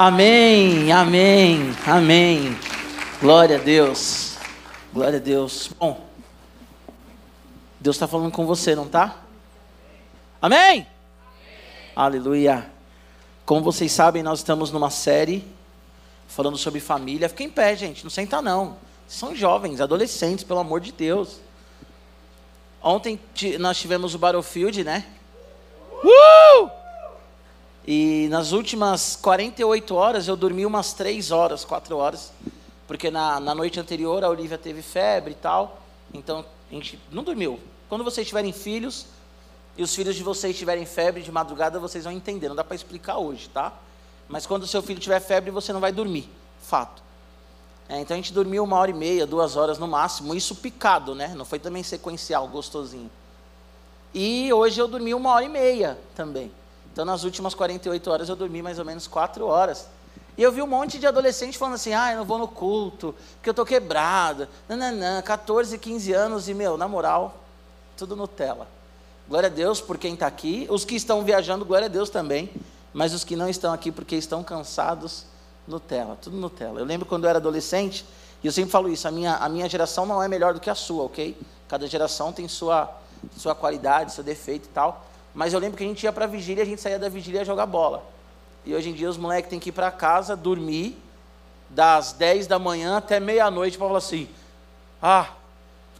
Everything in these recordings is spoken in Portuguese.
Amém, amém, amém. Glória a Deus. Glória a Deus. Bom, Deus está falando com você, não tá? Amém? amém? Aleluia. Como vocês sabem, nós estamos numa série falando sobre família. Fica em pé, gente, não senta não. São jovens, adolescentes, pelo amor de Deus. Ontem nós tivemos o Battlefield, né? Uh! E nas últimas 48 horas eu dormi umas 3 horas, 4 horas, porque na, na noite anterior a Olivia teve febre e tal, então a gente não dormiu. Quando vocês tiverem filhos e os filhos de vocês tiverem febre de madrugada, vocês vão entender, não dá para explicar hoje, tá? Mas quando o seu filho tiver febre, você não vai dormir, fato. É, então a gente dormiu uma hora e meia, duas horas no máximo, isso picado, né? Não foi também sequencial, gostosinho. E hoje eu dormi uma hora e meia também. Então, nas últimas 48 horas, eu dormi mais ou menos 4 horas. E eu vi um monte de adolescente falando assim: ah, eu não vou no culto, porque eu estou quebrado. Não, 14, 15 anos e, meu, na moral, tudo Nutella. Glória a Deus por quem está aqui. Os que estão viajando, glória a Deus também. Mas os que não estão aqui porque estão cansados, Nutella, tudo Nutella. Eu lembro quando eu era adolescente, e eu sempre falo isso: a minha, a minha geração não é melhor do que a sua, ok? Cada geração tem sua, sua qualidade, seu defeito e tal. Mas eu lembro que a gente ia para a vigília, a gente saía da vigília jogar bola. E hoje em dia os moleques têm que ir para casa, dormir, das 10 da manhã até meia-noite, para falar assim: ah,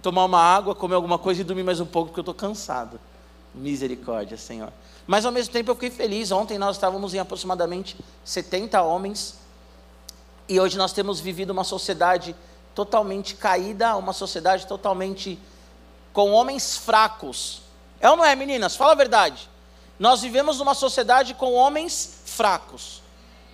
tomar uma água, comer alguma coisa e dormir mais um pouco, porque eu estou cansado. Misericórdia, Senhor. Mas ao mesmo tempo eu fiquei feliz. Ontem nós estávamos em aproximadamente 70 homens. E hoje nós temos vivido uma sociedade totalmente caída, uma sociedade totalmente com homens fracos, é ou não é, meninas? Fala a verdade. Nós vivemos numa sociedade com homens fracos,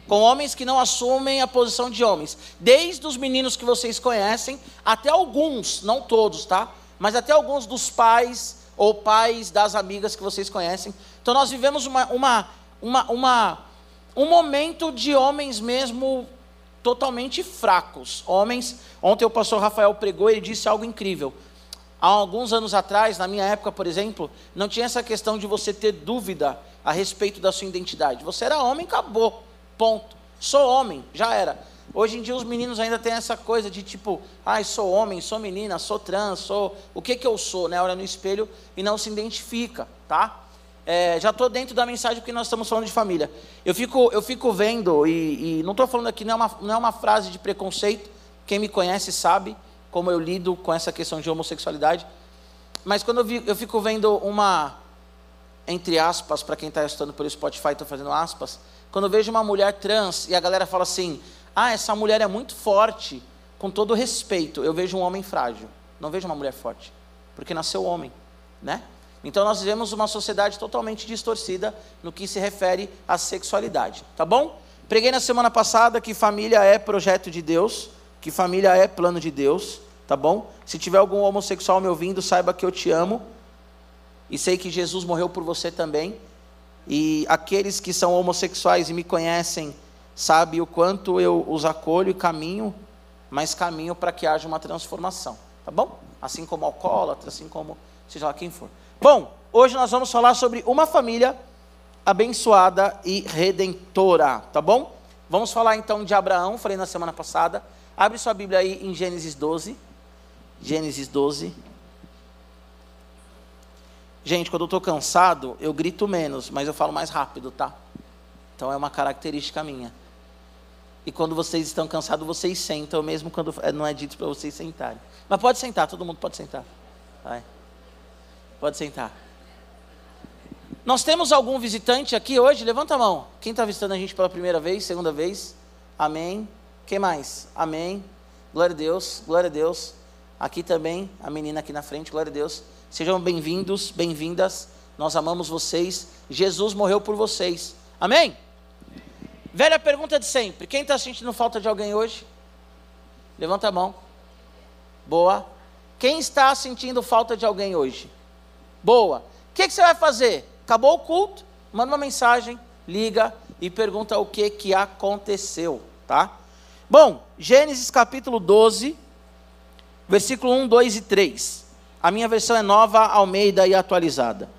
com homens que não assumem a posição de homens. Desde os meninos que vocês conhecem, até alguns, não todos, tá? Mas até alguns dos pais ou pais das amigas que vocês conhecem. Então nós vivemos uma, uma, uma, uma um momento de homens mesmo totalmente fracos. Homens, ontem o pastor Rafael pregou, ele disse algo incrível. Há alguns anos atrás, na minha época, por exemplo, não tinha essa questão de você ter dúvida a respeito da sua identidade. Você era homem, acabou. Ponto. Sou homem, já era. Hoje em dia os meninos ainda têm essa coisa de tipo, ai, ah, sou homem, sou menina, sou trans, sou. O que que eu sou, né? Olha no espelho e não se identifica, tá? É, já estou dentro da mensagem porque nós estamos falando de família. Eu fico, eu fico vendo, e, e não estou falando aqui, não é, uma, não é uma frase de preconceito, quem me conhece sabe como eu lido com essa questão de homossexualidade. Mas quando eu, vi, eu fico vendo uma, entre aspas, para quem está estudando pelo Spotify, estou fazendo aspas, quando eu vejo uma mulher trans e a galera fala assim, ah, essa mulher é muito forte, com todo respeito, eu vejo um homem frágil, não vejo uma mulher forte, porque nasceu homem, né? Então nós vivemos uma sociedade totalmente distorcida no que se refere à sexualidade, tá bom? Preguei na semana passada que família é projeto de Deus, que família é plano de Deus, tá bom? Se tiver algum homossexual me ouvindo, saiba que eu te amo. E sei que Jesus morreu por você também. E aqueles que são homossexuais e me conhecem, sabem o quanto eu os acolho e caminho, mas caminho para que haja uma transformação, tá bom? Assim como alcoólatra, assim como seja lá quem for. Bom, hoje nós vamos falar sobre uma família abençoada e redentora, tá bom? Vamos falar então de Abraão, falei na semana passada. Abre sua Bíblia aí em Gênesis 12. Gênesis 12. Gente, quando eu estou cansado, eu grito menos, mas eu falo mais rápido, tá? Então é uma característica minha. E quando vocês estão cansados, vocês sentam, mesmo quando não é dito para vocês sentarem. Mas pode sentar, todo mundo pode sentar. Vai. Pode sentar. Nós temos algum visitante aqui hoje? Levanta a mão. Quem está visitando a gente pela primeira vez, segunda vez? Amém. Quem mais? Amém. Glória a Deus, glória a Deus. Aqui também, a menina aqui na frente, glória a Deus. Sejam bem-vindos, bem-vindas. Nós amamos vocês. Jesus morreu por vocês. Amém? Velha pergunta de sempre: quem está sentindo falta de alguém hoje? Levanta a mão. Boa. Quem está sentindo falta de alguém hoje? Boa. O que, que, você vai fazer? Acabou o culto? Manda uma mensagem, liga e pergunta o que, que aconteceu, tá? Bom, Gênesis capítulo 12, versículo 1, 2 e 3. A minha versão é nova, Almeida e atualizada.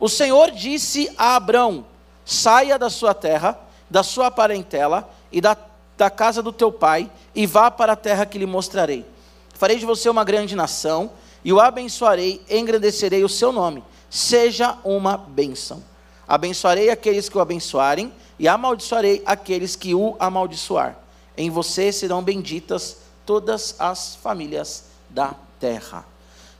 O Senhor disse a Abrão: saia da sua terra, da sua parentela e da, da casa do teu pai, e vá para a terra que lhe mostrarei. Farei de você uma grande nação, e o abençoarei, engrandecerei o seu nome. Seja uma bênção. Abençoarei aqueles que o abençoarem, e amaldiçoarei aqueles que o amaldiçoar. Em você serão benditas todas as famílias da terra.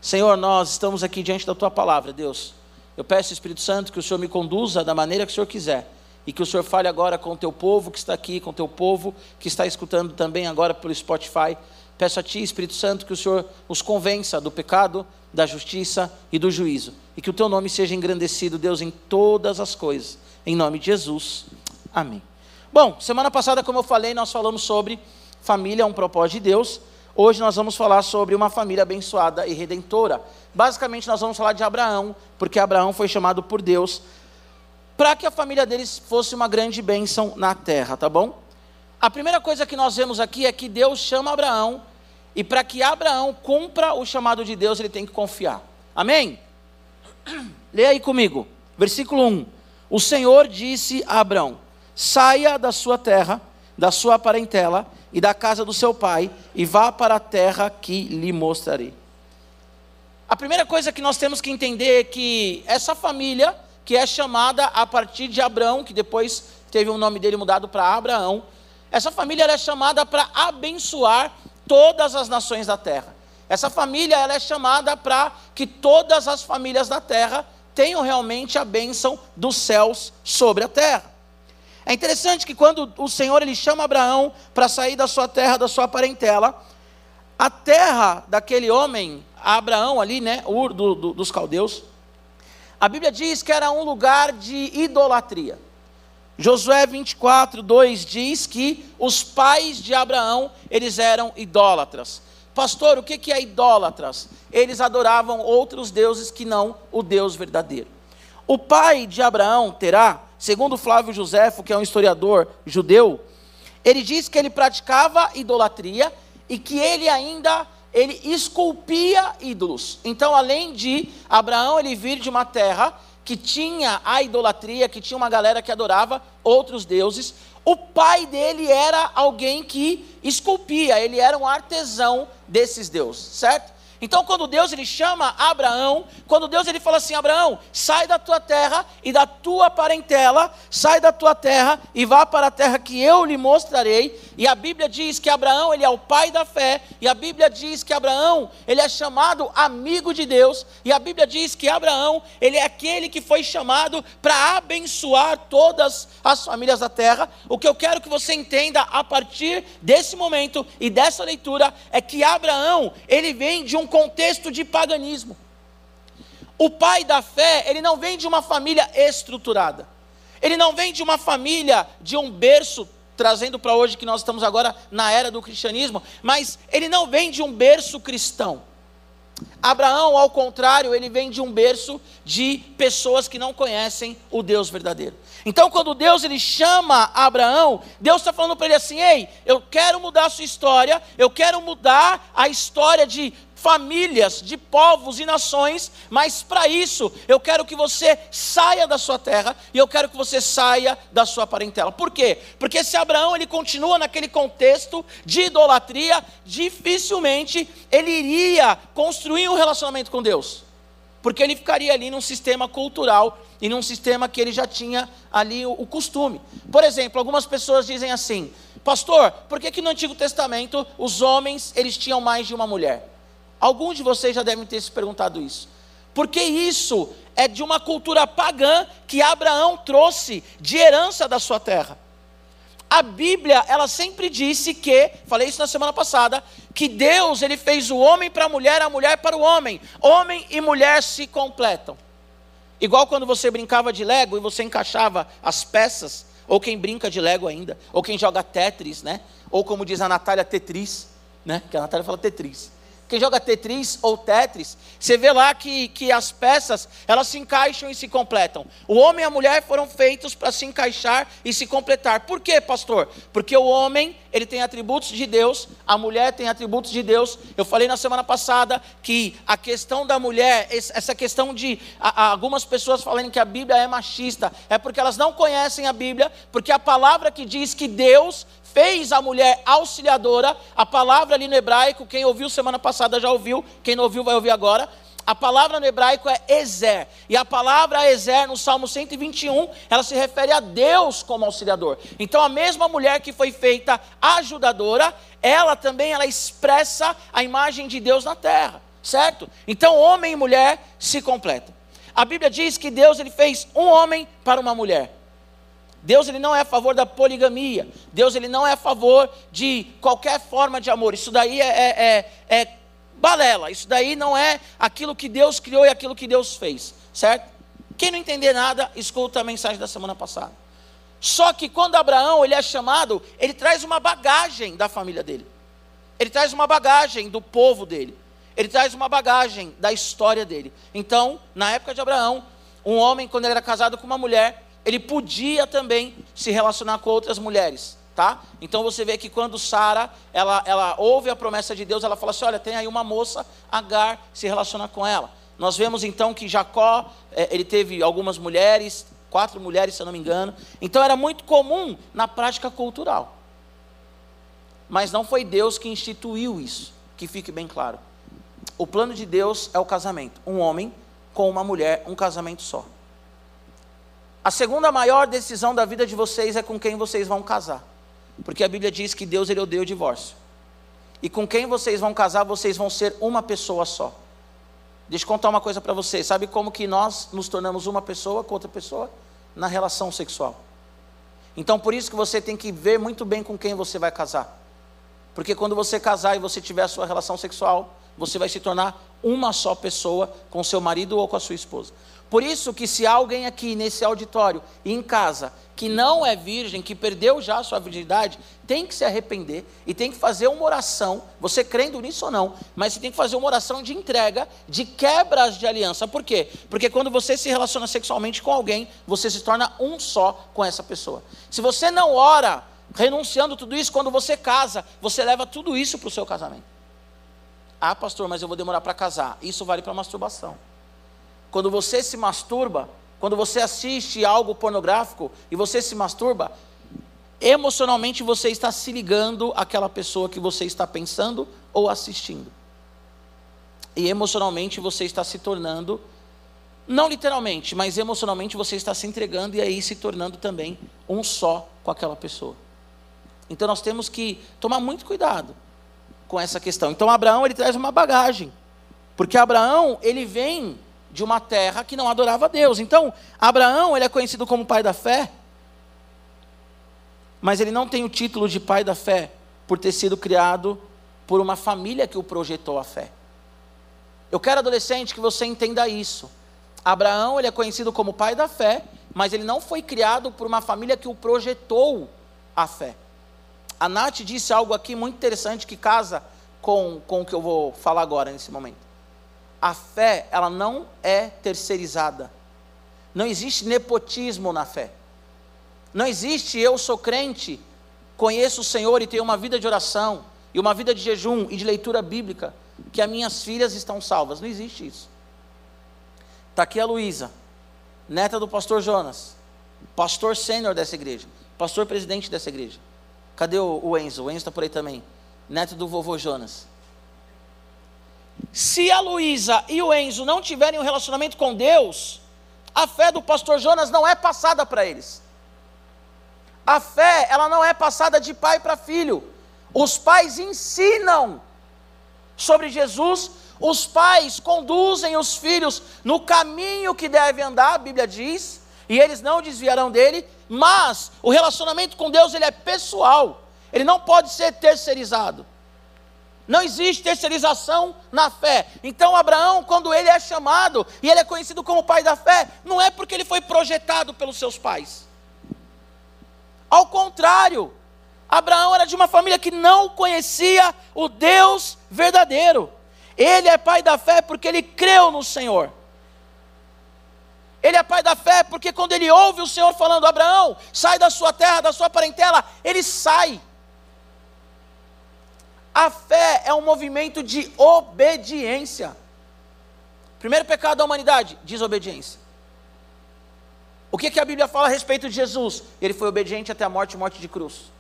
Senhor, nós estamos aqui diante da tua palavra, Deus. Eu peço, Espírito Santo, que o Senhor me conduza da maneira que o Senhor quiser. E que o Senhor fale agora com o teu povo que está aqui, com o teu povo que está escutando também agora pelo Spotify. Peço a Ti, Espírito Santo, que o Senhor os convença do pecado, da justiça e do juízo. E que o Teu nome seja engrandecido, Deus, em todas as coisas. Em nome de Jesus. Amém. Bom, semana passada, como eu falei, nós falamos sobre família, um propósito de Deus. Hoje nós vamos falar sobre uma família abençoada e redentora. Basicamente, nós vamos falar de Abraão, porque Abraão foi chamado por Deus para que a família deles fosse uma grande bênção na terra, tá bom? A primeira coisa que nós vemos aqui é que Deus chama Abraão, e para que Abraão cumpra o chamado de Deus, ele tem que confiar. Amém? Leia aí comigo, versículo 1. O Senhor disse a Abraão: saia da sua terra, da sua parentela e da casa do seu pai, e vá para a terra que lhe mostrarei. A primeira coisa que nós temos que entender é que essa família, que é chamada a partir de Abraão, que depois teve o nome dele mudado para Abraão, essa família é chamada para abençoar todas as nações da terra. Essa família ela é chamada para que todas as famílias da terra tenham realmente a bênção dos céus sobre a terra. É interessante que quando o Senhor ele chama Abraão para sair da sua terra, da sua parentela, a terra daquele homem, Abraão ali, né, Ur do, do, dos caldeus, a Bíblia diz que era um lugar de idolatria. Josué 24, 2 diz que os pais de Abraão, eles eram idólatras. Pastor, o que é idólatras? Eles adoravam outros deuses que não o Deus verdadeiro. O pai de Abraão, Terá, segundo Flávio Josefo, que é um historiador judeu, ele diz que ele praticava idolatria e que ele ainda ele esculpia ídolos. Então, além de Abraão ele vir de uma terra que tinha a idolatria, que tinha uma galera que adorava outros deuses, o pai dele era alguém que esculpia, ele era um artesão desses deuses, certo? Então, quando Deus ele chama Abraão, quando Deus ele fala assim: Abraão, sai da tua terra e da tua parentela, sai da tua terra e vá para a terra que eu lhe mostrarei. E a Bíblia diz que Abraão ele é o pai da fé, e a Bíblia diz que Abraão ele é chamado amigo de Deus, e a Bíblia diz que Abraão ele é aquele que foi chamado para abençoar todas as famílias da terra. O que eu quero que você entenda a partir desse momento e dessa leitura é que Abraão ele vem de um contexto de paganismo. O pai da fé, ele não vem de uma família estruturada. Ele não vem de uma família, de um berço, trazendo para hoje que nós estamos agora na era do cristianismo, mas ele não vem de um berço cristão. Abraão, ao contrário, ele vem de um berço de pessoas que não conhecem o Deus verdadeiro. Então, quando Deus ele chama Abraão, Deus está falando para ele assim: Ei, eu quero mudar a sua história, eu quero mudar a história de famílias, de povos e nações, mas para isso eu quero que você saia da sua terra e eu quero que você saia da sua parentela. Por quê? Porque se Abraão ele continua naquele contexto de idolatria, dificilmente ele iria construir um relacionamento com Deus. Porque ele ficaria ali num sistema cultural e num sistema que ele já tinha ali o, o costume. Por exemplo, algumas pessoas dizem assim: Pastor, por que, que no Antigo Testamento os homens eles tinham mais de uma mulher? Alguns de vocês já devem ter se perguntado isso. Porque isso é de uma cultura pagã que Abraão trouxe de herança da sua terra. A Bíblia, ela sempre disse que, falei isso na semana passada, que Deus ele fez o homem para a mulher, a mulher para o homem. Homem e mulher se completam. Igual quando você brincava de Lego e você encaixava as peças, ou quem brinca de Lego ainda, ou quem joga Tetris, né? Ou como diz a Natália, Tetris, né? Que a Natália fala Tetris. Quem joga Tetris ou Tetris, você vê lá que, que as peças, elas se encaixam e se completam. O homem e a mulher foram feitos para se encaixar e se completar. Por quê, pastor? Porque o homem, ele tem atributos de Deus, a mulher tem atributos de Deus. Eu falei na semana passada que a questão da mulher, essa questão de algumas pessoas falarem que a Bíblia é machista, é porque elas não conhecem a Bíblia, porque a palavra que diz que Deus fez a mulher auxiliadora. A palavra ali no hebraico, quem ouviu semana passada já ouviu, quem não ouviu vai ouvir agora. A palavra no hebraico é Ezer. E a palavra Ezer no Salmo 121, ela se refere a Deus como auxiliador. Então a mesma mulher que foi feita ajudadora, ela também ela expressa a imagem de Deus na terra, certo? Então homem e mulher se completam. A Bíblia diz que Deus ele fez um homem para uma mulher. Deus ele não é a favor da poligamia. Deus ele não é a favor de qualquer forma de amor. Isso daí é, é, é, é balela. Isso daí não é aquilo que Deus criou e aquilo que Deus fez, certo? Quem não entender nada, escuta a mensagem da semana passada. Só que quando Abraão ele é chamado, ele traz uma bagagem da família dele. Ele traz uma bagagem do povo dele. Ele traz uma bagagem da história dele. Então, na época de Abraão, um homem quando ele era casado com uma mulher, ele podia também se relacionar com outras mulheres tá? Então você vê que quando Sara, ela, ela ouve a promessa de Deus, ela fala assim, olha, tem aí uma moça, Agar, se relaciona com ela. Nós vemos então que Jacó, é, ele teve algumas mulheres, quatro mulheres, se eu não me engano. Então era muito comum na prática cultural. Mas não foi Deus que instituiu isso, que fique bem claro. O plano de Deus é o casamento, um homem com uma mulher, um casamento só. A segunda maior decisão da vida de vocês é com quem vocês vão casar. Porque a Bíblia diz que Deus ele odeia o divórcio. E com quem vocês vão casar, vocês vão ser uma pessoa só. Deixa eu contar uma coisa para vocês. Sabe como que nós nos tornamos uma pessoa com outra pessoa? Na relação sexual. Então por isso que você tem que ver muito bem com quem você vai casar. Porque quando você casar e você tiver a sua relação sexual, você vai se tornar uma só pessoa com seu marido ou com a sua esposa. Por isso que se alguém aqui nesse auditório e em casa que não é virgem, que perdeu já a sua virgindade, tem que se arrepender e tem que fazer uma oração, você crendo nisso ou não, mas você tem que fazer uma oração de entrega, de quebras de aliança. Por quê? Porque quando você se relaciona sexualmente com alguém, você se torna um só com essa pessoa. Se você não ora, renunciando tudo isso, quando você casa, você leva tudo isso para o seu casamento. Ah, pastor, mas eu vou demorar para casar. Isso vale para masturbação. Quando você se masturba, quando você assiste algo pornográfico e você se masturba, emocionalmente você está se ligando àquela pessoa que você está pensando ou assistindo. E emocionalmente você está se tornando, não literalmente, mas emocionalmente você está se entregando e aí se tornando também um só com aquela pessoa. Então nós temos que tomar muito cuidado com essa questão. Então Abraão ele traz uma bagagem, porque Abraão ele vem de uma terra que não adorava a Deus. Então, Abraão, ele é conhecido como pai da fé, mas ele não tem o título de pai da fé por ter sido criado por uma família que o projetou a fé. Eu quero adolescente que você entenda isso. Abraão, ele é conhecido como pai da fé, mas ele não foi criado por uma família que o projetou a fé. A Nath disse algo aqui muito interessante que casa com, com o que eu vou falar agora nesse momento a fé, ela não é terceirizada. Não existe nepotismo na fé. Não existe eu sou crente, conheço o Senhor e tenho uma vida de oração, e uma vida de jejum e de leitura bíblica, que as minhas filhas estão salvas. Não existe isso. Está aqui a Luísa, neta do pastor Jonas, pastor sênior dessa igreja, pastor presidente dessa igreja. Cadê o Enzo? O Enzo está por aí também, neto do vovô Jonas. Se a Luísa e o Enzo não tiverem um relacionamento com Deus, a fé do pastor Jonas não é passada para eles. A fé, ela não é passada de pai para filho. Os pais ensinam sobre Jesus, os pais conduzem os filhos no caminho que deve andar, a Bíblia diz, e eles não desviarão dele, mas o relacionamento com Deus ele é pessoal. Ele não pode ser terceirizado. Não existe terceirização na fé. Então, Abraão, quando ele é chamado e ele é conhecido como pai da fé, não é porque ele foi projetado pelos seus pais. Ao contrário, Abraão era de uma família que não conhecia o Deus verdadeiro. Ele é pai da fé porque ele creu no Senhor. Ele é pai da fé porque quando ele ouve o Senhor falando: Abraão, sai da sua terra, da sua parentela, ele sai. A fé é um movimento de obediência. Primeiro pecado da humanidade, desobediência. O que, que a Bíblia fala a respeito de Jesus? Ele foi obediente até a morte morte de cruz.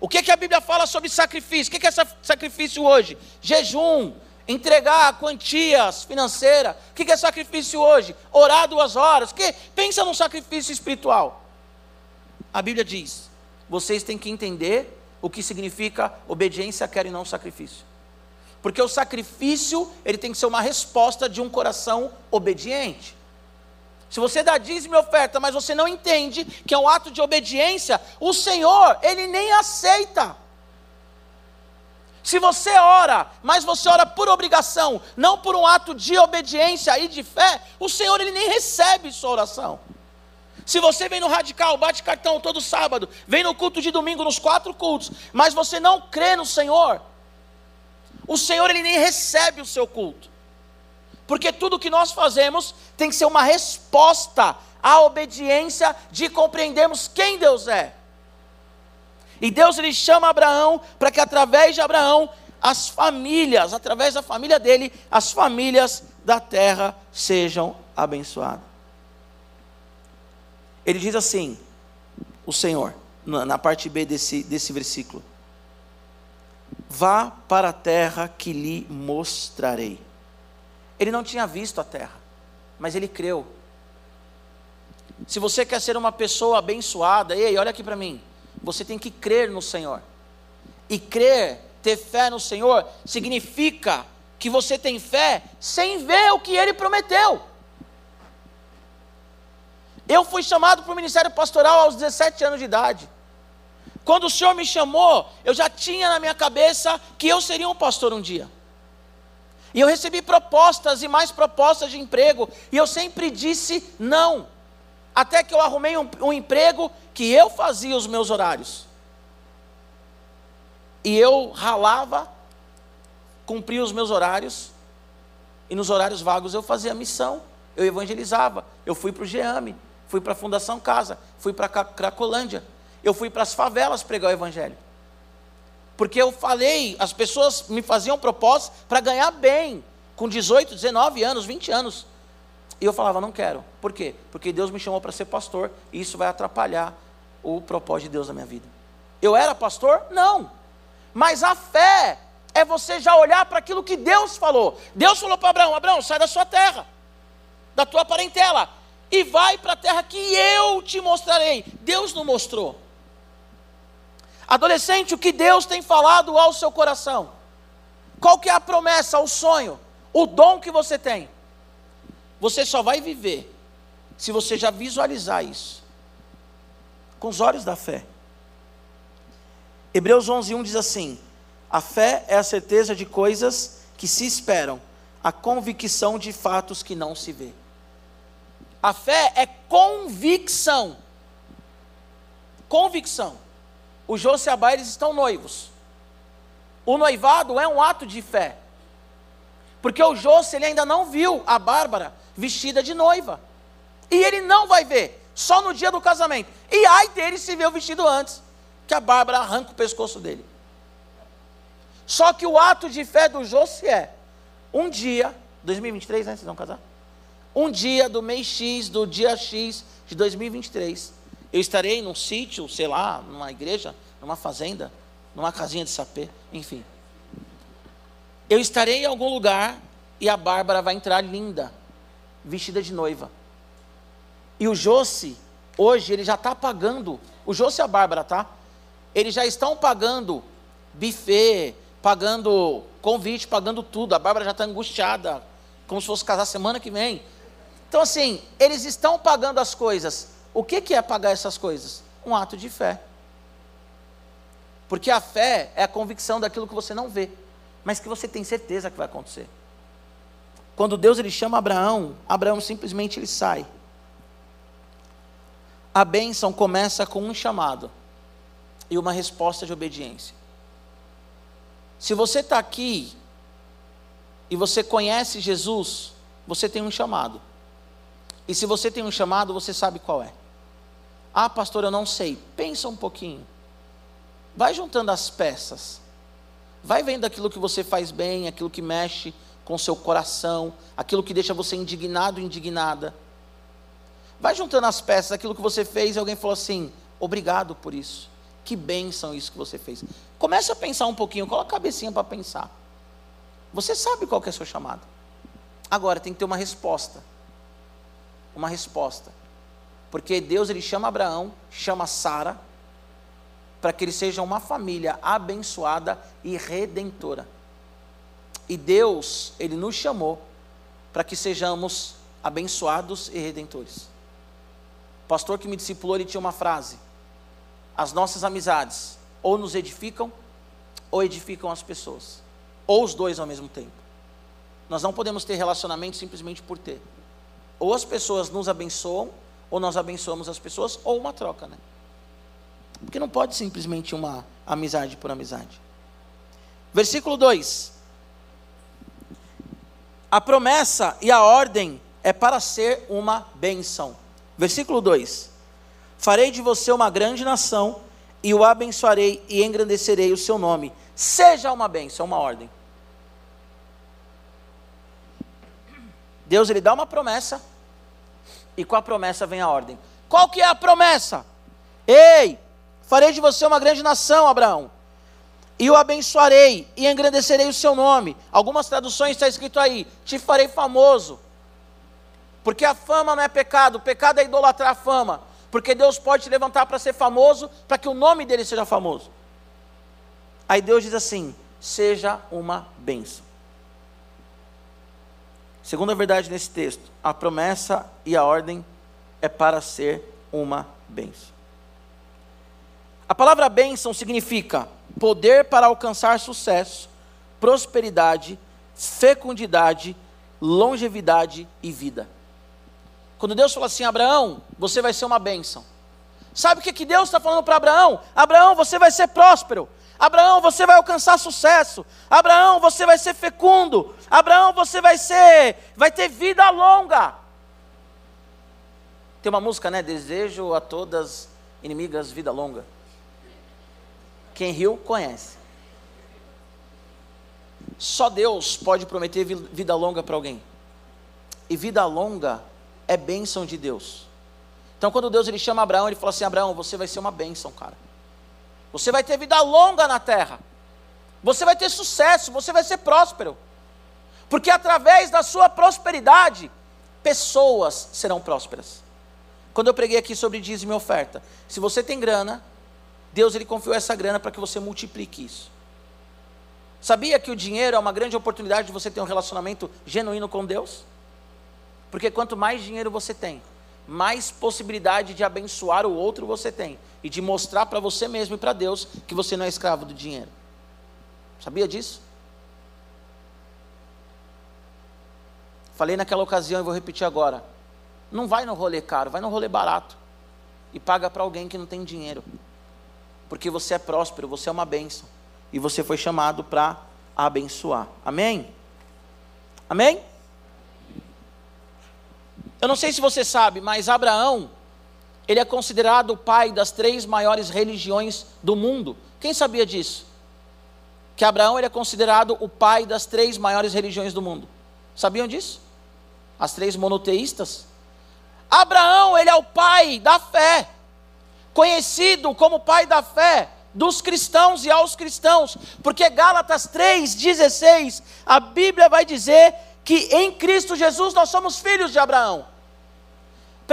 O que, que a Bíblia fala sobre sacrifício? O que, que é sacrifício hoje? Jejum, entregar quantias financeiras. O que, que é sacrifício hoje? Orar duas horas. Que? Pensa num sacrifício espiritual. A Bíblia diz: vocês têm que entender o que significa obediência, quer e não sacrifício. Porque o sacrifício, ele tem que ser uma resposta de um coração obediente. Se você dá dízimo e oferta, mas você não entende que é um ato de obediência, o Senhor, ele nem aceita. Se você ora, mas você ora por obrigação, não por um ato de obediência e de fé, o Senhor ele nem recebe sua oração. Se você vem no radical, bate cartão todo sábado, vem no culto de domingo, nos quatro cultos, mas você não crê no Senhor, o Senhor ele nem recebe o seu culto. Porque tudo que nós fazemos tem que ser uma resposta à obediência de compreendermos quem Deus é. E Deus ele chama Abraão para que através de Abraão as famílias, através da família dele, as famílias da terra sejam abençoadas. Ele diz assim, o Senhor, na parte B desse, desse versículo: Vá para a terra que lhe mostrarei. Ele não tinha visto a terra, mas ele creu. Se você quer ser uma pessoa abençoada, ei, olha aqui para mim. Você tem que crer no Senhor. E crer, ter fé no Senhor, significa que você tem fé sem ver o que ele prometeu. Eu fui chamado para o ministério pastoral aos 17 anos de idade. Quando o Senhor me chamou, eu já tinha na minha cabeça que eu seria um pastor um dia. E eu recebi propostas e mais propostas de emprego, e eu sempre disse não. Até que eu arrumei um, um emprego que eu fazia os meus horários. E eu ralava, cumpria os meus horários, e nos horários vagos eu fazia missão, eu evangelizava. Eu fui para o GEAME, fui para a Fundação Casa, fui para Cracolândia, eu fui para as favelas pregar o Evangelho. Porque eu falei, as pessoas me faziam propósitos para ganhar bem, com 18, 19 anos, 20 anos. E eu falava, não quero. Por quê? Porque Deus me chamou para ser pastor, e isso vai atrapalhar o propósito de Deus na minha vida. Eu era pastor? Não. Mas a fé é você já olhar para aquilo que Deus falou. Deus falou para Abraão: Abraão, sai da sua terra, da tua parentela, e vai para a terra que eu te mostrarei. Deus não mostrou. Adolescente, o que Deus tem falado ao seu coração? Qual que é a promessa, o sonho, o dom que você tem? Você só vai viver se você já visualizar isso com os olhos da fé. Hebreus 11:1 diz assim: A fé é a certeza de coisas que se esperam, a convicção de fatos que não se vê. A fé é convicção. Convicção. O José e a Abá, eles estão noivos. O noivado é um ato de fé. Porque o José, ele ainda não viu a Bárbara vestida de noiva. E ele não vai ver, só no dia do casamento. E ai dele se ver o vestido antes, que a Bárbara arranca o pescoço dele. Só que o ato de fé do José é, um dia, 2023, né, vocês vão casar? Um dia do mês X, do dia X de 2023, eu estarei num sítio, sei lá, numa igreja, numa fazenda, numa casinha de sapê, enfim. Eu estarei em algum lugar e a Bárbara vai entrar linda, vestida de noiva. E o Josse, hoje, ele já está pagando, o Josse e a Bárbara, tá? Eles já estão pagando buffet, pagando convite, pagando tudo. A Bárbara já está angustiada, como se fosse casar semana que vem. Então, assim, eles estão pagando as coisas. O que, que é pagar essas coisas? Um ato de fé. Porque a fé é a convicção daquilo que você não vê, mas que você tem certeza que vai acontecer. Quando Deus ele chama Abraão, Abraão simplesmente ele sai. A bênção começa com um chamado e uma resposta de obediência. Se você está aqui e você conhece Jesus, você tem um chamado. E se você tem um chamado, você sabe qual é. Ah, pastor, eu não sei. Pensa um pouquinho. Vai juntando as peças. Vai vendo aquilo que você faz bem, aquilo que mexe com seu coração, aquilo que deixa você indignado, indignada. Vai juntando as peças, aquilo que você fez e alguém falou assim: obrigado por isso. Que bênção isso que você fez. Comece a pensar um pouquinho, coloca a cabecinha para pensar. Você sabe qual é o seu chamado. Agora tem que ter uma resposta. Uma resposta. Porque Deus ele chama Abraão, chama Sara, para que eles sejam uma família abençoada e redentora. E Deus, ele nos chamou para que sejamos abençoados e redentores. O pastor que me discipulou, ele tinha uma frase: As nossas amizades ou nos edificam ou edificam as pessoas, ou os dois ao mesmo tempo. Nós não podemos ter relacionamento simplesmente por ter. Ou as pessoas nos abençoam, ou nós abençoamos as pessoas, ou uma troca, né? Porque não pode simplesmente uma amizade por amizade. Versículo 2: A promessa e a ordem é para ser uma benção. Versículo 2: Farei de você uma grande nação, e o abençoarei e engrandecerei o seu nome. Seja uma benção, uma ordem. Deus ele dá uma promessa, e com a promessa vem a ordem. Qual que é a promessa? Ei, farei de você uma grande nação, Abraão. E o abençoarei e engrandecerei o seu nome. Algumas traduções está escrito aí: te farei famoso. Porque a fama não é pecado, o pecado é idolatrar a fama. Porque Deus pode te levantar para ser famoso, para que o nome dele seja famoso. Aí Deus diz assim: seja uma bênção. Segunda verdade nesse texto, a promessa e a ordem é para ser uma bênção. A palavra bênção significa poder para alcançar sucesso, prosperidade, fecundidade, longevidade e vida. Quando Deus fala assim, Abraão, você vai ser uma bênção. Sabe o que, que Deus está falando para Abraão? Abraão, você vai ser próspero. Abraão, você vai alcançar sucesso. Abraão, você vai ser fecundo. Abraão, você vai ser, vai ter vida longa. Tem uma música, né? Desejo a todas inimigas vida longa. Quem riu, conhece. Só Deus pode prometer vida longa para alguém. E vida longa é bênção de Deus. Então, quando Deus ele chama Abraão, ele fala assim: Abraão, você vai ser uma bênção, cara. Você vai ter vida longa na terra. Você vai ter sucesso, você vai ser próspero. Porque através da sua prosperidade, pessoas serão prósperas. Quando eu preguei aqui sobre dízimo e oferta, se você tem grana, Deus ele confiou essa grana para que você multiplique isso. Sabia que o dinheiro é uma grande oportunidade de você ter um relacionamento genuíno com Deus? Porque quanto mais dinheiro você tem, mais possibilidade de abençoar o outro você tem e de mostrar para você mesmo e para Deus que você não é escravo do dinheiro. Sabia disso? Falei naquela ocasião e vou repetir agora. Não vai no rolê caro, vai no rolê barato. E paga para alguém que não tem dinheiro. Porque você é próspero, você é uma bênção. E você foi chamado para abençoar. Amém? Amém? Eu não sei se você sabe, mas Abraão, ele é considerado o pai das três maiores religiões do mundo. Quem sabia disso? Que Abraão ele é considerado o pai das três maiores religiões do mundo. Sabiam disso? As três monoteístas. Abraão, ele é o pai da fé, conhecido como pai da fé dos cristãos e aos cristãos, porque Gálatas 3:16, a Bíblia vai dizer que em Cristo Jesus nós somos filhos de Abraão.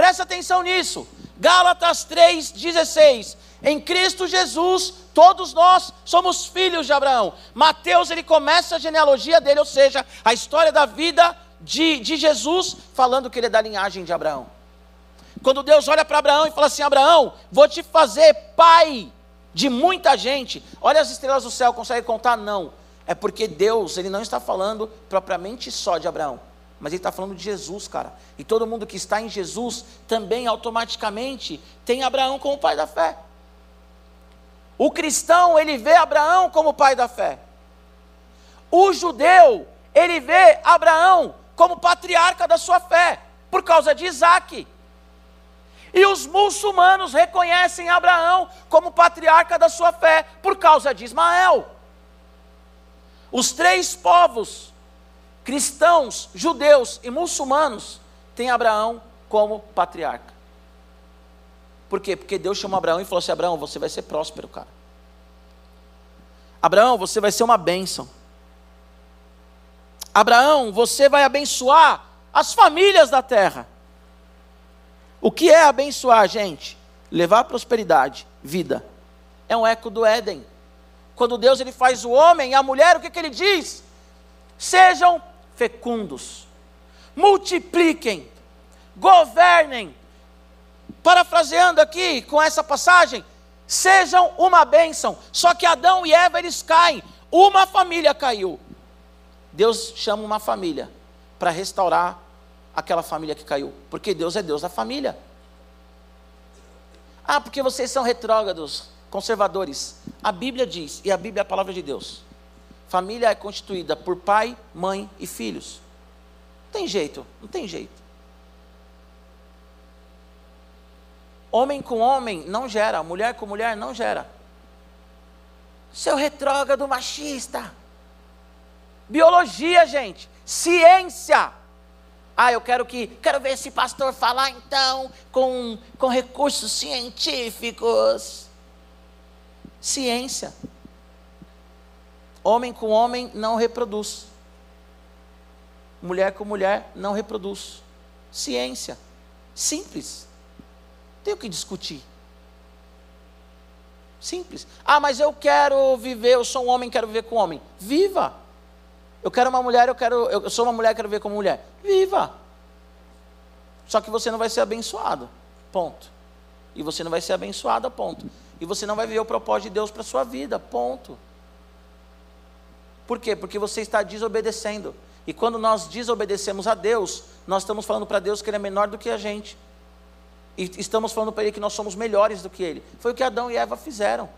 Presta atenção nisso. Gálatas 3,16. Em Cristo Jesus, todos nós somos filhos de Abraão. Mateus, ele começa a genealogia dele, ou seja, a história da vida de, de Jesus, falando que ele é da linhagem de Abraão. Quando Deus olha para Abraão e fala assim: Abraão, vou te fazer pai de muita gente. Olha as estrelas do céu, consegue contar? Não. É porque Deus, ele não está falando propriamente só de Abraão mas ele está falando de Jesus, cara. E todo mundo que está em Jesus também automaticamente tem Abraão como pai da fé. O cristão, ele vê Abraão como pai da fé. O judeu, ele vê Abraão como patriarca da sua fé, por causa de Isaac. E os muçulmanos reconhecem Abraão como patriarca da sua fé, por causa de Ismael. Os três povos cristãos, judeus e muçulmanos têm Abraão como patriarca. Por quê? Porque Deus chamou Abraão e falou assim: Abraão, você vai ser próspero, cara. Abraão, você vai ser uma bênção. Abraão, você vai abençoar as famílias da terra. O que é abençoar, gente? Levar prosperidade, vida. É um eco do Éden. Quando Deus ele faz o homem e a mulher, o que, que ele diz? Sejam fecundos, multipliquem, governem. Parafraseando aqui com essa passagem, sejam uma bênção. Só que Adão e Eva eles caem. Uma família caiu. Deus chama uma família para restaurar aquela família que caiu, porque Deus é Deus da família. Ah, porque vocês são retrógrados, conservadores. A Bíblia diz, e a Bíblia é a palavra de Deus: família é constituída por pai, mãe e filhos. Não tem jeito, não tem jeito. Homem com homem não gera, mulher com mulher não gera. Seu retrógrado machista. Biologia, gente. Ciência. Ah, eu quero que. Quero ver esse pastor falar então com, com recursos científicos. Ciência. Homem com homem não reproduz. Mulher com mulher não reproduz. Ciência. Simples. Tem o que discutir. Simples. Ah, mas eu quero viver, eu sou um homem, quero viver com homem. Viva! Eu quero uma mulher, eu quero, eu sou uma mulher, quero viver como mulher. Viva! Só que você não vai ser abençoado. Ponto. E você não vai ser abençoada, ponto. E você não vai viver o propósito de Deus para a sua vida, ponto. Por quê? Porque você está desobedecendo. E quando nós desobedecemos a Deus, nós estamos falando para Deus que Ele é menor do que a gente. E estamos falando para Ele que nós somos melhores do que Ele. Foi o que Adão e Eva fizeram.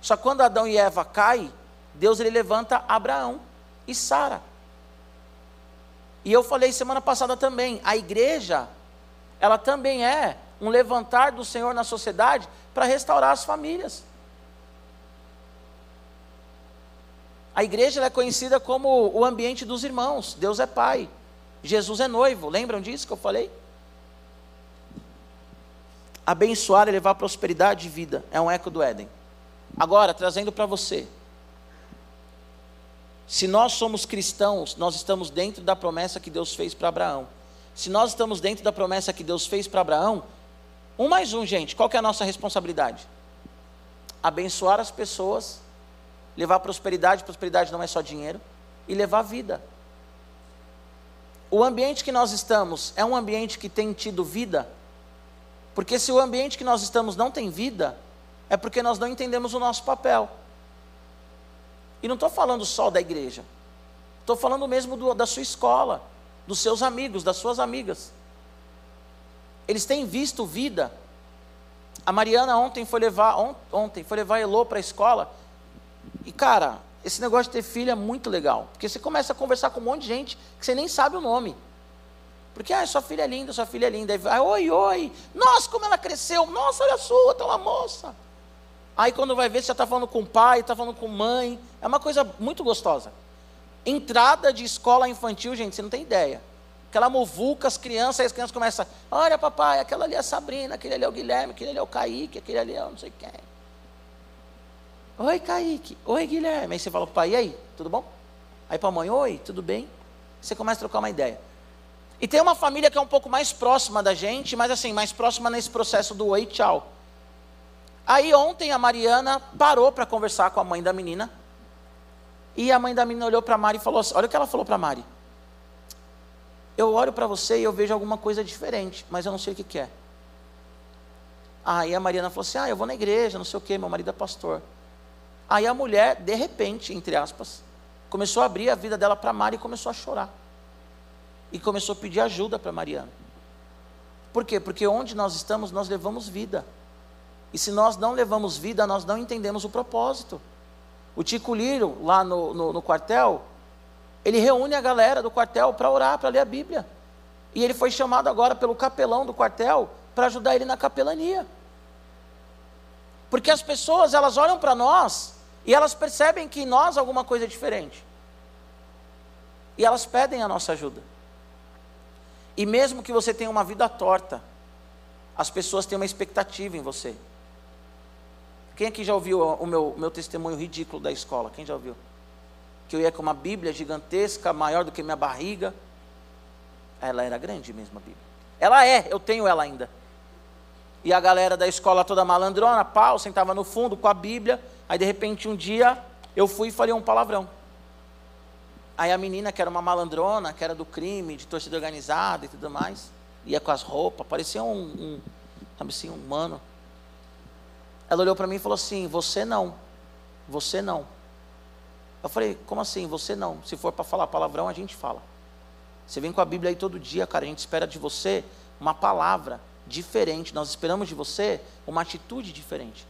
Só quando Adão e Eva caem, Deus ele levanta Abraão e Sara. E eu falei semana passada também, a igreja, ela também é um levantar do Senhor na sociedade para restaurar as famílias. A igreja é conhecida como o ambiente dos irmãos. Deus é pai. Jesus é noivo. Lembram disso que eu falei? Abençoar e levar prosperidade e vida. É um eco do Éden. Agora, trazendo para você. Se nós somos cristãos, nós estamos dentro da promessa que Deus fez para Abraão. Se nós estamos dentro da promessa que Deus fez para Abraão, um mais um, gente, qual é a nossa responsabilidade? Abençoar as pessoas, levar prosperidade, prosperidade não é só dinheiro, e levar vida. O ambiente que nós estamos é um ambiente que tem tido vida, porque se o ambiente que nós estamos não tem vida, é porque nós não entendemos o nosso papel. E não estou falando só da igreja, estou falando mesmo do, da sua escola, dos seus amigos, das suas amigas. Eles têm visto vida. A Mariana ontem foi levar, on, ontem foi levar Elô para a escola. E cara, esse negócio de ter filho é muito legal. Porque você começa a conversar com um monte de gente que você nem sabe o nome. Porque, ah, sua filha é linda, sua filha é linda. Aí oi, oi. Nossa, como ela cresceu. Nossa, olha a sua, tá uma moça. Aí quando vai ver, você está falando com pai, está falando com mãe. É uma coisa muito gostosa. Entrada de escola infantil, gente, você não tem ideia. Aquela muvuca, as crianças, aí as crianças começam, olha papai, aquela ali é a Sabrina, aquele ali é o Guilherme, aquele ali é o Kaique, aquele ali é o não sei quem. Oi, Kaique. Oi, Guilherme. Aí você fala, pai, e aí, tudo bom? Aí para a mãe, oi, tudo bem? Você começa a trocar uma ideia. E tem uma família que é um pouco mais próxima da gente, mas assim, mais próxima nesse processo do oi, tchau. Aí ontem a Mariana parou para conversar com a mãe da menina. E a mãe da menina olhou para a Mari e falou assim: Olha o que ela falou para a Mari. Eu olho para você e eu vejo alguma coisa diferente, mas eu não sei o que, que é. Aí a Mariana falou assim: Ah, eu vou na igreja, não sei o que, meu marido é pastor. Aí a mulher, de repente, entre aspas, começou a abrir a vida dela para Mari e começou a chorar. E começou a pedir ajuda para Mariana. Por quê? Porque onde nós estamos, nós levamos vida. E se nós não levamos vida, nós não entendemos o propósito. O Tico Liro, lá no, no, no quartel, ele reúne a galera do quartel para orar, para ler a Bíblia. E ele foi chamado agora pelo capelão do quartel para ajudar ele na capelania. Porque as pessoas, elas olham para nós e elas percebem que em nós alguma coisa é diferente. E elas pedem a nossa ajuda. E mesmo que você tenha uma vida torta, as pessoas têm uma expectativa em você. Quem aqui já ouviu o meu, meu testemunho ridículo da escola? Quem já ouviu? Que eu ia com uma Bíblia gigantesca, maior do que minha barriga. Ela era grande mesmo a Bíblia. Ela é, eu tenho ela ainda. E a galera da escola toda malandrona, pau, sentava no fundo com a Bíblia. Aí de repente um dia eu fui e falei um palavrão. Aí a menina, que era uma malandrona, que era do crime, de torcida organizada e tudo mais, ia com as roupas, parecia um, um sabe assim, um humano. Ela olhou para mim e falou assim: Você não, você não. Eu falei: Como assim? Você não. Se for para falar palavrão, a gente fala. Você vem com a Bíblia aí todo dia, cara. A gente espera de você uma palavra diferente. Nós esperamos de você uma atitude diferente.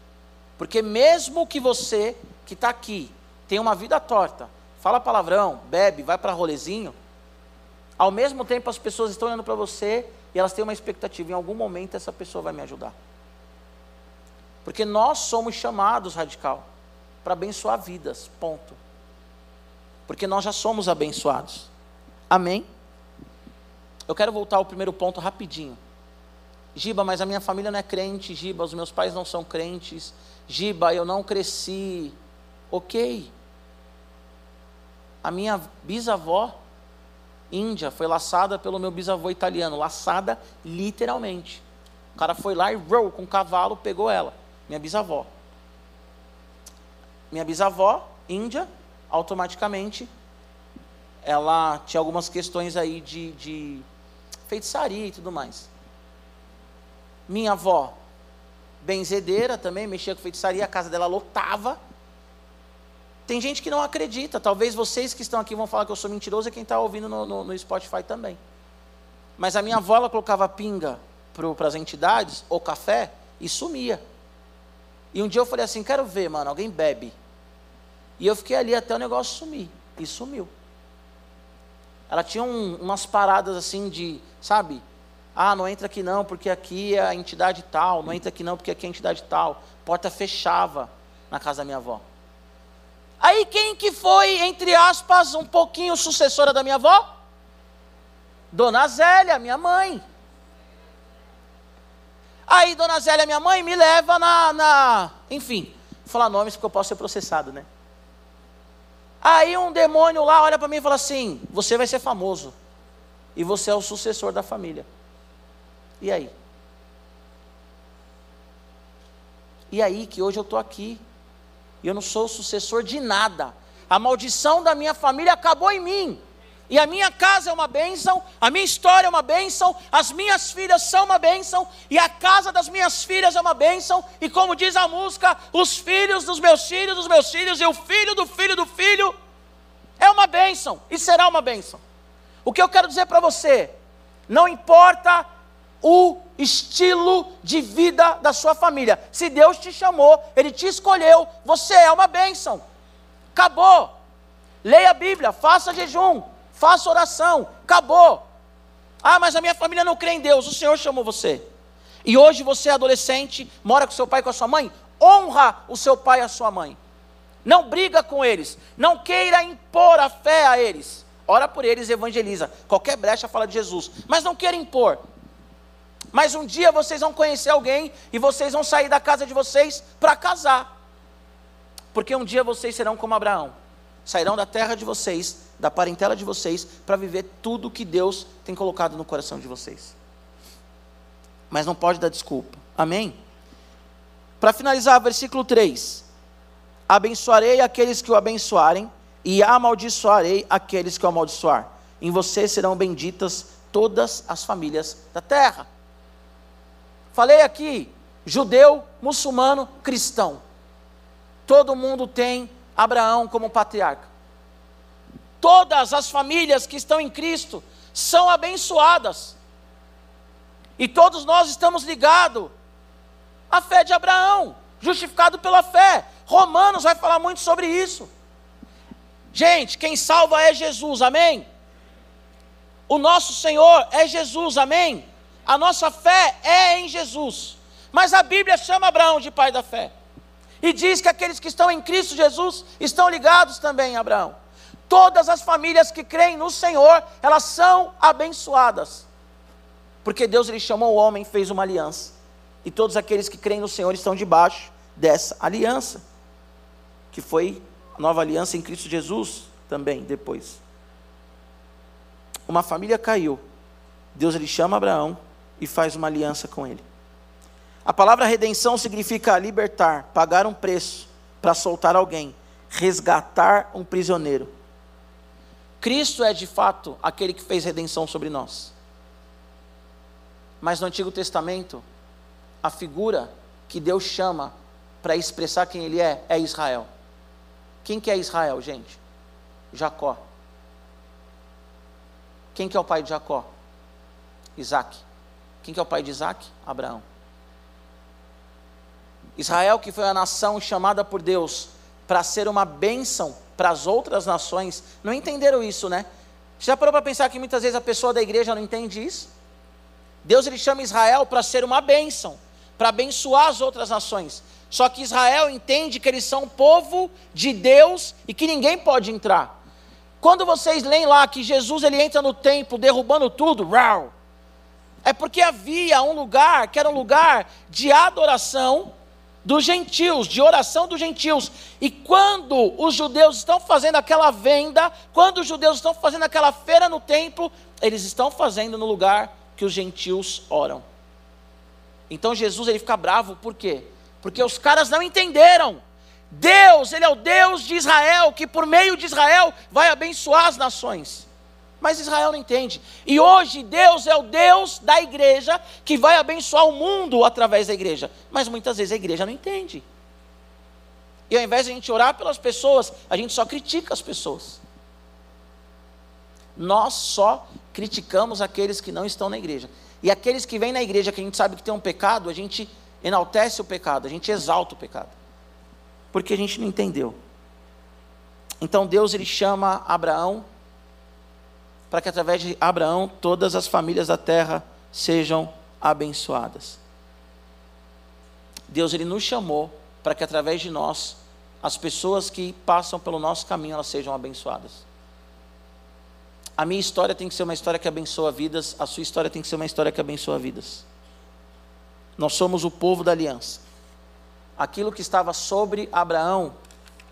Porque mesmo que você que está aqui tenha uma vida torta, fala palavrão, bebe, vai para rolezinho, ao mesmo tempo as pessoas estão olhando para você e elas têm uma expectativa. Em algum momento essa pessoa vai me ajudar. Porque nós somos chamados, radical, para abençoar vidas, ponto. Porque nós já somos abençoados. Amém? Eu quero voltar ao primeiro ponto rapidinho. Giba, mas a minha família não é crente, Giba, os meus pais não são crentes, Giba, eu não cresci. Ok. A minha bisavó índia foi laçada pelo meu bisavô italiano, laçada literalmente. O cara foi lá e roll com um cavalo, pegou ela minha bisavó. Minha bisavó, índia, automaticamente, ela tinha algumas questões aí de, de feitiçaria e tudo mais. Minha avó, benzedeira também, mexia com feitiçaria, a casa dela lotava. Tem gente que não acredita, talvez vocês que estão aqui vão falar que eu sou mentiroso, e quem está ouvindo no, no, no, Spotify também. Mas a minha avó, ela colocava pinga para as entidades, ou café, e sumia. E um dia eu falei assim: quero ver, mano, alguém bebe. E eu fiquei ali até o negócio sumir. E sumiu. Ela tinha um, umas paradas assim de, sabe? Ah, não entra aqui não, porque aqui é a entidade tal. Não entra aqui não, porque aqui é a entidade tal. Porta fechava na casa da minha avó. Aí quem que foi, entre aspas, um pouquinho sucessora da minha avó? Dona Zélia, minha mãe. Aí Dona Zélia, minha mãe, me leva na. na enfim, vou falar nomes porque eu posso ser processado, né? Aí um demônio lá olha para mim e fala assim: Você vai ser famoso. E você é o sucessor da família. E aí? E aí que hoje eu estou aqui. E eu não sou sucessor de nada. A maldição da minha família acabou em mim. E a minha casa é uma bênção, a minha história é uma bênção, as minhas filhas são uma bênção, e a casa das minhas filhas é uma bênção, e como diz a música, os filhos dos meus filhos, dos meus filhos, e o filho do filho do filho, é uma bênção, e será uma bênção. O que eu quero dizer para você, não importa o estilo de vida da sua família, se Deus te chamou, Ele te escolheu, você é uma bênção, acabou. Leia a Bíblia, faça jejum, faça oração, acabou. Ah, mas a minha família não crê em Deus, o Senhor chamou você. E hoje você é adolescente, mora com seu pai e com a sua mãe, honra o seu pai e a sua mãe. Não briga com eles, não queira impor a fé a eles. Ora por eles, evangeliza. Qualquer brecha fala de Jesus, mas não queira impor. Mas um dia vocês vão conhecer alguém e vocês vão sair da casa de vocês para casar. Porque um dia vocês serão como Abraão. Sairão da terra de vocês da parentela de vocês para viver tudo que Deus tem colocado no coração de vocês. Mas não pode dar desculpa. Amém? Para finalizar, versículo 3: Abençoarei aqueles que o abençoarem, e amaldiçoarei aqueles que o amaldiçoar. Em você serão benditas todas as famílias da terra. Falei aqui, judeu, muçulmano, cristão. Todo mundo tem Abraão como patriarca todas as famílias que estão em Cristo são abençoadas. E todos nós estamos ligados à fé de Abraão, justificado pela fé. Romanos vai falar muito sobre isso. Gente, quem salva é Jesus, amém? O nosso Senhor é Jesus, amém? A nossa fé é em Jesus. Mas a Bíblia chama Abraão de pai da fé. E diz que aqueles que estão em Cristo Jesus estão ligados também a Abraão. Todas as famílias que creem no Senhor, elas são abençoadas. Porque Deus ele chamou o homem, fez uma aliança. E todos aqueles que creem no Senhor estão debaixo dessa aliança, que foi a nova aliança em Cristo Jesus também depois. Uma família caiu. Deus ele chama Abraão e faz uma aliança com ele. A palavra redenção significa libertar, pagar um preço para soltar alguém, resgatar um prisioneiro. Cristo é de fato aquele que fez redenção sobre nós. Mas no Antigo Testamento, a figura que Deus chama para expressar quem Ele é, é Israel. Quem que é Israel, gente? Jacó. Quem que é o pai de Jacó? Isaac. Quem que é o pai de Isaac? Abraão. Israel, que foi a nação chamada por Deus para ser uma bênção para as outras nações, não entenderam isso, né? Já parou para pensar que muitas vezes a pessoa da igreja não entende isso? Deus ele chama Israel para ser uma bênção, para abençoar as outras nações. Só que Israel entende que eles são povo de Deus e que ninguém pode entrar. Quando vocês leem lá que Jesus ele entra no templo derrubando tudo, rau, é porque havia um lugar que era um lugar de adoração dos gentios, de oração dos gentios. E quando os judeus estão fazendo aquela venda, quando os judeus estão fazendo aquela feira no templo, eles estão fazendo no lugar que os gentios oram. Então Jesus ele fica bravo, por quê? Porque os caras não entenderam. Deus, ele é o Deus de Israel, que por meio de Israel vai abençoar as nações. Mas Israel não entende. E hoje Deus é o Deus da igreja que vai abençoar o mundo através da igreja. Mas muitas vezes a igreja não entende. E ao invés de a gente orar pelas pessoas, a gente só critica as pessoas. Nós só criticamos aqueles que não estão na igreja. E aqueles que vêm na igreja, que a gente sabe que tem um pecado, a gente enaltece o pecado, a gente exalta o pecado. Porque a gente não entendeu. Então Deus ele chama Abraão para que através de Abraão todas as famílias da terra sejam abençoadas. Deus ele nos chamou para que através de nós as pessoas que passam pelo nosso caminho elas sejam abençoadas. A minha história tem que ser uma história que abençoa vidas, a sua história tem que ser uma história que abençoa vidas. Nós somos o povo da aliança. Aquilo que estava sobre Abraão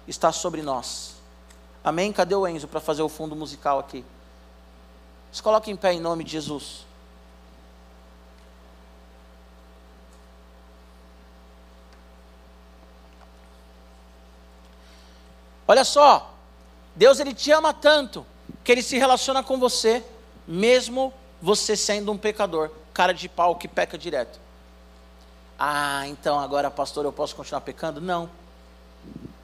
está sobre nós. Amém? Cadê o Enzo para fazer o fundo musical aqui? Se coloque em pé em nome de Jesus. Olha só, Deus ele te ama tanto que ele se relaciona com você, mesmo você sendo um pecador, cara de pau que peca direto. Ah, então agora, pastor, eu posso continuar pecando? Não.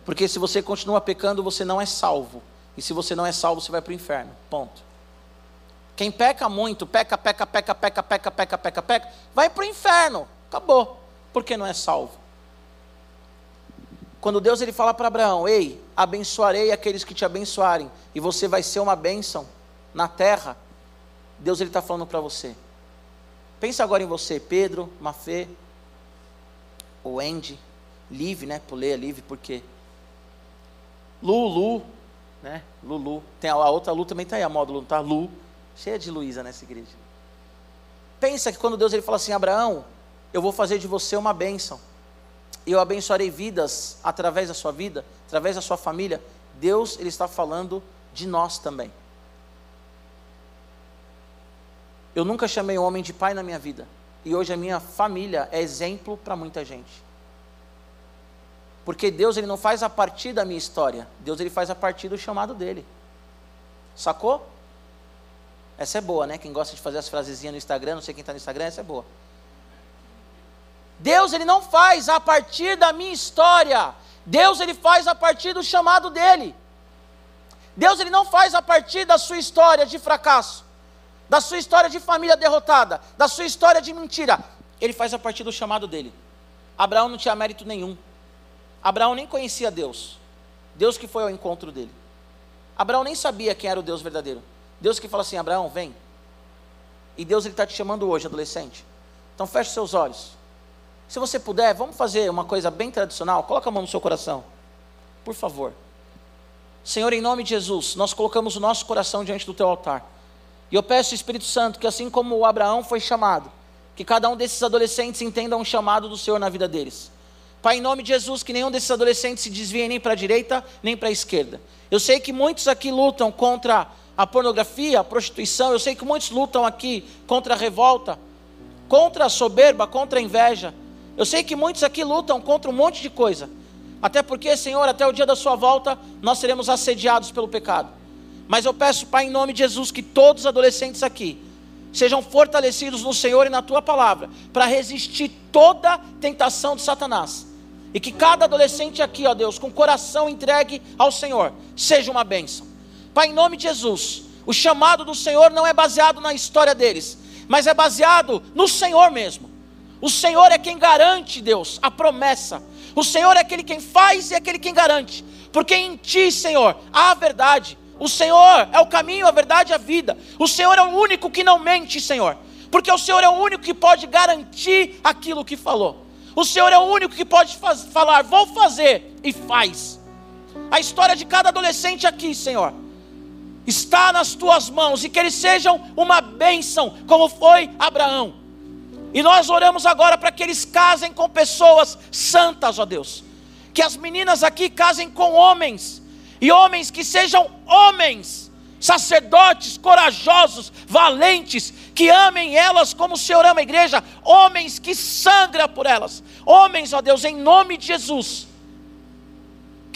Porque se você continua pecando, você não é salvo. E se você não é salvo, você vai para o inferno. Ponto. Quem peca muito, peca, peca, peca, peca, peca, peca, peca, peca, vai para o inferno. Acabou. Porque não é salvo. Quando Deus ele fala para Abraão: Ei, abençoarei aqueles que te abençoarem, e você vai ser uma bênção na terra. Deus ele está falando para você. Pensa agora em você, Pedro, Mafê, o Andy, Liv, né? Pulei a Liv porque Lulu, né? Lulu. Tem a, outra Lu também está aí, a módulo, tá? Lu. Cheia de Luísa nessa igreja. Pensa que quando Deus ele fala assim, Abraão, eu vou fazer de você uma bênção. Eu abençoarei vidas através da sua vida, através da sua família. Deus ele está falando de nós também. Eu nunca chamei um homem de pai na minha vida. E hoje a minha família é exemplo para muita gente. Porque Deus ele não faz a partir da minha história. Deus ele faz a partir do chamado dele. Sacou? Essa é boa, né? Quem gosta de fazer as frasezinhas no Instagram, não sei quem está no Instagram, essa é boa. Deus ele não faz a partir da minha história. Deus ele faz a partir do chamado dele. Deus ele não faz a partir da sua história de fracasso, da sua história de família derrotada, da sua história de mentira. Ele faz a partir do chamado dele. Abraão não tinha mérito nenhum. Abraão nem conhecia Deus. Deus que foi ao encontro dele. Abraão nem sabia quem era o Deus verdadeiro. Deus que fala assim: Abraão, vem. E Deus ele está te chamando hoje, adolescente. Então feche seus olhos. Se você puder, vamos fazer uma coisa bem tradicional. Coloca a mão no seu coração, por favor. Senhor, em nome de Jesus, nós colocamos o nosso coração diante do teu altar. E eu peço, Espírito Santo, que assim como o Abraão foi chamado, que cada um desses adolescentes entenda um chamado do Senhor na vida deles. Pai, em nome de Jesus, que nenhum desses adolescentes se desvie nem para a direita, nem para a esquerda. Eu sei que muitos aqui lutam contra a pornografia, a prostituição, eu sei que muitos lutam aqui contra a revolta, contra a soberba, contra a inveja. Eu sei que muitos aqui lutam contra um monte de coisa. Até porque, Senhor, até o dia da sua volta, nós seremos assediados pelo pecado. Mas eu peço, Pai, em nome de Jesus, que todos os adolescentes aqui sejam fortalecidos no Senhor e na tua palavra, para resistir toda tentação de Satanás. E que cada adolescente aqui, ó Deus, com o coração entregue ao Senhor, seja uma bênção. Pai, em nome de Jesus, o chamado do Senhor não é baseado na história deles, mas é baseado no Senhor mesmo. O Senhor é quem garante, Deus, a promessa. O Senhor é aquele quem faz e é aquele quem garante. Porque em Ti, Senhor, há a verdade. O Senhor é o caminho, a verdade e a vida. O Senhor é o único que não mente, Senhor. Porque o Senhor é o único que pode garantir aquilo que falou. O Senhor é o único que pode faz, falar, vou fazer, e faz. A história de cada adolescente aqui, Senhor, está nas tuas mãos e que eles sejam uma bênção, como foi Abraão. E nós oramos agora para que eles casem com pessoas santas, ó Deus. Que as meninas aqui casem com homens e homens que sejam homens, sacerdotes corajosos, valentes, que amem elas como o Senhor ama a igreja, homens que sangram por elas, homens, ó Deus, em nome de Jesus,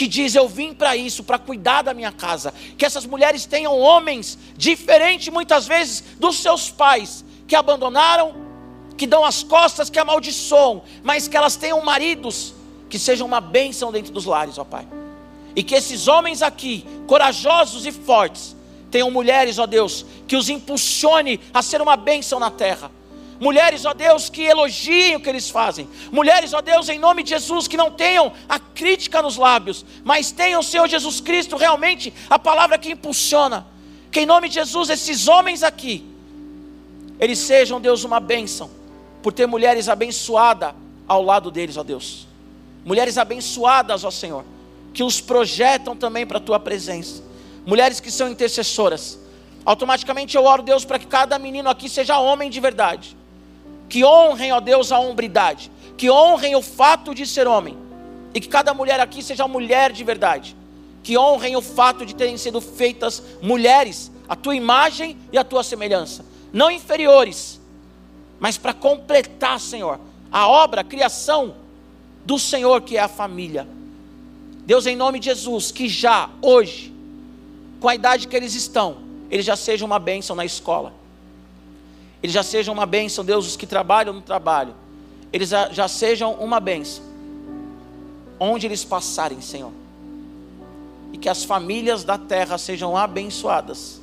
que diz: Eu vim para isso, para cuidar da minha casa. Que essas mulheres tenham homens, diferente muitas vezes dos seus pais, que abandonaram, que dão as costas, que amaldiçoam, mas que elas tenham maridos que sejam uma bênção dentro dos lares, ó Pai. E que esses homens aqui, corajosos e fortes, tenham mulheres, ó Deus, que os impulsione a ser uma bênção na terra. Mulheres, ó Deus, que elogiem o que eles fazem. Mulheres, ó Deus, em nome de Jesus, que não tenham a crítica nos lábios, mas tenham, Senhor Jesus Cristo, realmente a palavra que impulsiona. Que em nome de Jesus, esses homens aqui, eles sejam, Deus, uma bênção, por ter mulheres abençoadas ao lado deles, ó Deus. Mulheres abençoadas, ó Senhor que os projetam também para a tua presença. Mulheres que são intercessoras. Automaticamente eu oro, Deus, para que cada menino aqui seja homem de verdade. Que honrem, ó Deus, a hombridade. Que honrem o fato de ser homem. E que cada mulher aqui seja mulher de verdade. Que honrem o fato de terem sido feitas mulheres, a tua imagem e a tua semelhança. Não inferiores, mas para completar, Senhor, a obra, a criação do Senhor que é a família. Deus, em nome de Jesus, que já, hoje, com a idade que eles estão, eles já sejam uma bênção na escola. Eles já sejam uma bênção, Deus, os que trabalham no trabalho. Eles já, já sejam uma bênção. Onde eles passarem, Senhor. E que as famílias da terra sejam abençoadas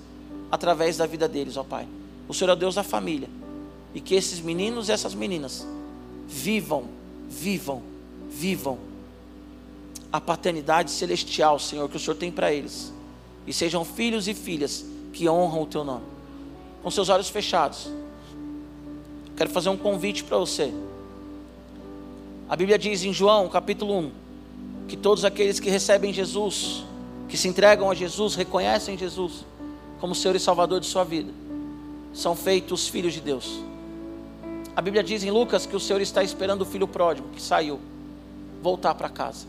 através da vida deles, ó Pai. O Senhor é Deus da família. E que esses meninos e essas meninas vivam, vivam, vivam a paternidade celestial, Senhor, que o Senhor tem para eles. E sejam filhos e filhas que honram o teu nome. Com seus olhos fechados. Quero fazer um convite para você. A Bíblia diz em João, capítulo 1, que todos aqueles que recebem Jesus, que se entregam a Jesus, reconhecem Jesus como Senhor e Salvador de sua vida, são feitos filhos de Deus. A Bíblia diz em Lucas que o Senhor está esperando o filho pródigo que saiu voltar para casa.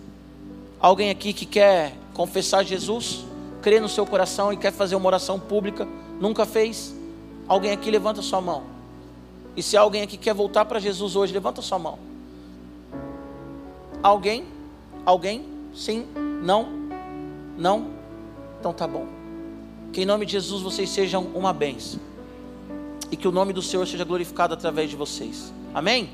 Alguém aqui que quer confessar Jesus, crê no seu coração e quer fazer uma oração pública, nunca fez? Alguém aqui levanta sua mão. E se alguém aqui quer voltar para Jesus hoje, levanta sua mão. Alguém? Alguém? Sim? Não? Não? Então tá bom. Que em nome de Jesus vocês sejam uma bênção. E que o nome do Senhor seja glorificado através de vocês. Amém?